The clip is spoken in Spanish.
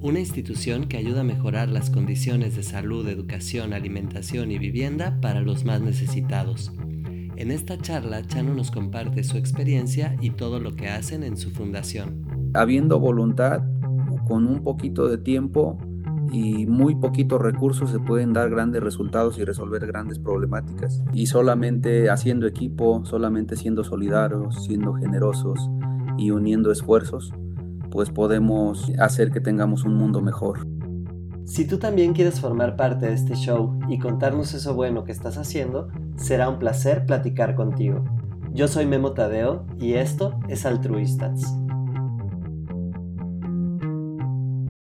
una institución que ayuda a mejorar las condiciones de salud, educación, alimentación y vivienda para los más necesitados. En esta charla, Chano nos comparte su experiencia y todo lo que hacen en su fundación. Habiendo voluntad, con un poquito de tiempo y muy poquitos recursos se pueden dar grandes resultados y resolver grandes problemáticas. Y solamente haciendo equipo, solamente siendo solidarios, siendo generosos y uniendo esfuerzos, pues podemos hacer que tengamos un mundo mejor. Si tú también quieres formar parte de este show y contarnos eso bueno que estás haciendo, será un placer platicar contigo. Yo soy Memo Tadeo y esto es Altruistas.